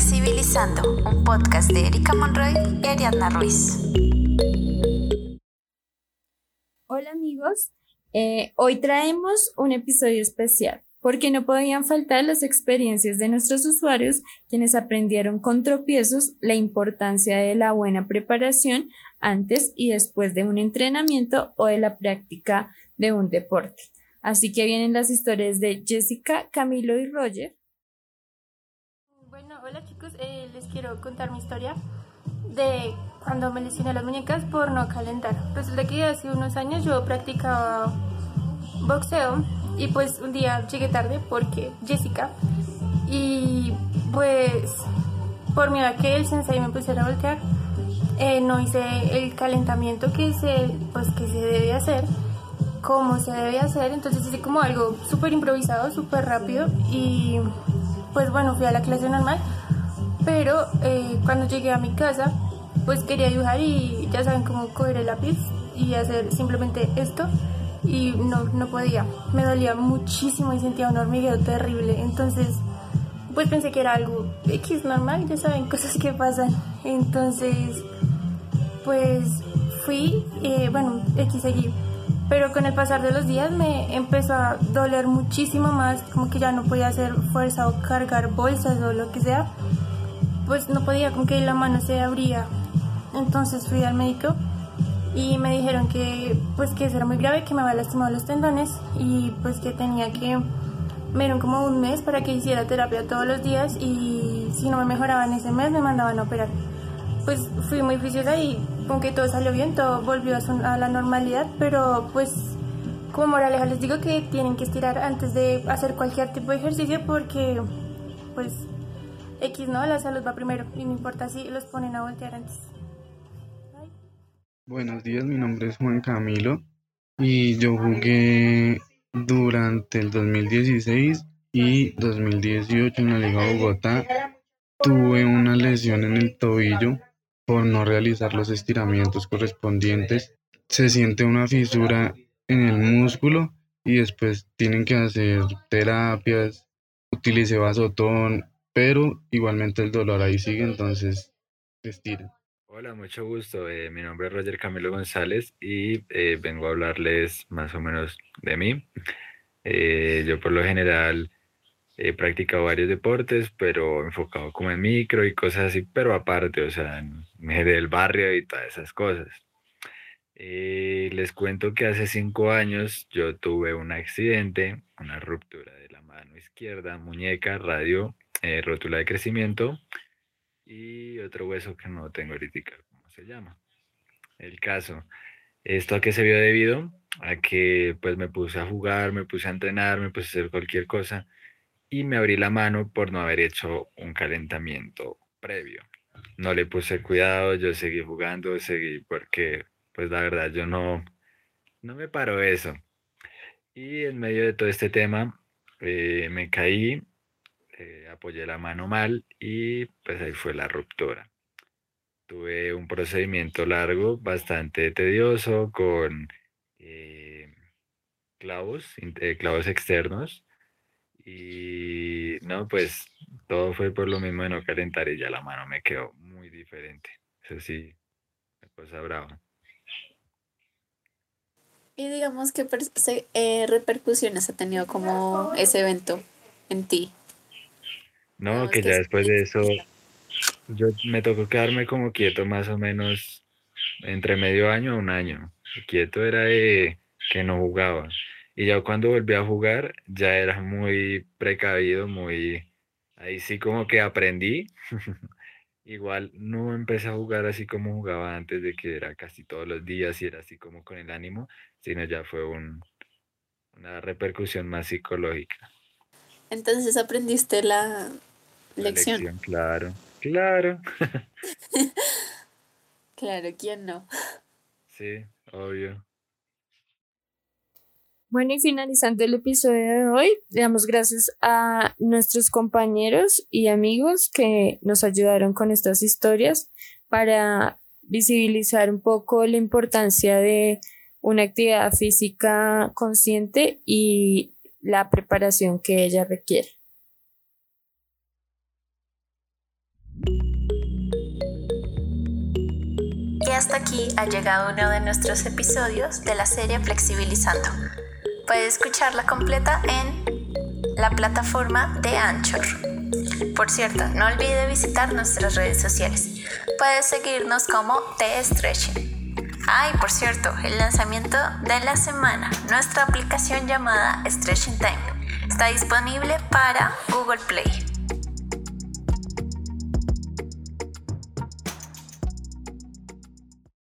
Flexibilizando, un podcast de Erika Monroy y Ariadna Ruiz. Hola amigos, eh, hoy traemos un episodio especial porque no podían faltar las experiencias de nuestros usuarios quienes aprendieron con tropiezos la importancia de la buena preparación antes y después de un entrenamiento o de la práctica de un deporte. Así que vienen las historias de Jessica, Camilo y Roger. Bueno, hola chicos, eh, les quiero contar mi historia de cuando me lesioné las muñecas por no calentar. Resulta que hace unos años yo practicaba boxeo y pues un día llegué tarde porque Jessica y pues por miedo a que el sensei me pusiera a voltear eh, no hice el calentamiento que se pues que se debe hacer cómo se debe hacer, entonces hice como algo súper improvisado, súper rápido y pues bueno, fui a la clase normal, pero eh, cuando llegué a mi casa pues quería dibujar y ya saben cómo coger el lápiz y hacer simplemente esto y no, no podía, me dolía muchísimo y sentía un hormigueo terrible, entonces pues pensé que era algo X normal, ya saben, cosas que pasan, entonces pues fui, eh, bueno, X seguí pero con el pasar de los días me empezó a doler muchísimo más, como que ya no podía hacer fuerza o cargar bolsas o lo que sea, pues no podía, como que la mano se abría. Entonces fui al médico y me dijeron que pues que eso era muy grave, que me había lastimado los tendones y pues que tenía que, me dieron como un mes para que hiciera terapia todos los días y si no me mejoraba en ese mes me mandaban a operar. Pues fui muy juiciosa y con que todo salió bien, todo volvió a, la normalidad, pero pues como moraleja les digo que tienen que estirar antes de hacer cualquier tipo de ejercicio porque pues X no, la salud va primero y no importa si los ponen a voltear antes. Buenos días, mi nombre es Juan Camilo y yo jugué durante el 2016 y 2018 en la Liga Bogotá. Tuve una lesión en el tobillo por no realizar los estiramientos correspondientes. Se siente una fisura en el músculo y después tienen que hacer terapias, utilice vasotón, pero igualmente el dolor ahí sigue, entonces estiran. Hola, mucho gusto. Eh, mi nombre es Roger Camilo González y eh, vengo a hablarles más o menos de mí. Eh, yo por lo general He practicado varios deportes, pero enfocado como en micro y cosas así, pero aparte, o sea, en del barrio y todas esas cosas. Eh, les cuento que hace cinco años yo tuve un accidente, una ruptura de la mano izquierda, muñeca, radio, eh, rótula de crecimiento y otro hueso que no tengo ahorita, ¿cómo se llama? El caso. ¿Esto a qué se vio debido? A que pues me puse a jugar, me puse a entrenar, me puse a hacer cualquier cosa y me abrí la mano por no haber hecho un calentamiento previo. No le puse cuidado, yo seguí jugando, seguí porque, pues la verdad, yo no, no me paro eso. Y en medio de todo este tema, eh, me caí, eh, apoyé la mano mal y pues ahí fue la ruptura. Tuve un procedimiento largo, bastante tedioso, con eh, clavos, clavos externos y no, pues todo fue por lo mismo de no calentar y ya la mano me quedó muy diferente. Eso sí, una cosa brava. Y digamos, ¿qué eh, repercusiones ha tenido como ese evento en ti? No, que ya después de eso, yo me tocó quedarme como quieto más o menos entre medio año a un año. Quieto era de que no jugaba. Y ya cuando volví a jugar, ya era muy precavido, muy... Ahí sí como que aprendí. Igual no empecé a jugar así como jugaba antes de que era casi todos los días y era así como con el ánimo, sino ya fue un, una repercusión más psicológica. Entonces aprendiste la, lección. lección. Claro, claro. claro, ¿quién no? Sí, obvio. Bueno, y finalizando el episodio de hoy, le damos gracias a nuestros compañeros y amigos que nos ayudaron con estas historias para visibilizar un poco la importancia de una actividad física consciente y la preparación que ella requiere. Y hasta aquí ha llegado uno de nuestros episodios de la serie Flexibilizando. Puedes escucharla completa en la plataforma de Anchor. Por cierto, no olvide visitar nuestras redes sociales. Puedes seguirnos como The Stretching. Ay, por cierto, el lanzamiento de la semana, nuestra aplicación llamada Stretching Time, está disponible para Google Play.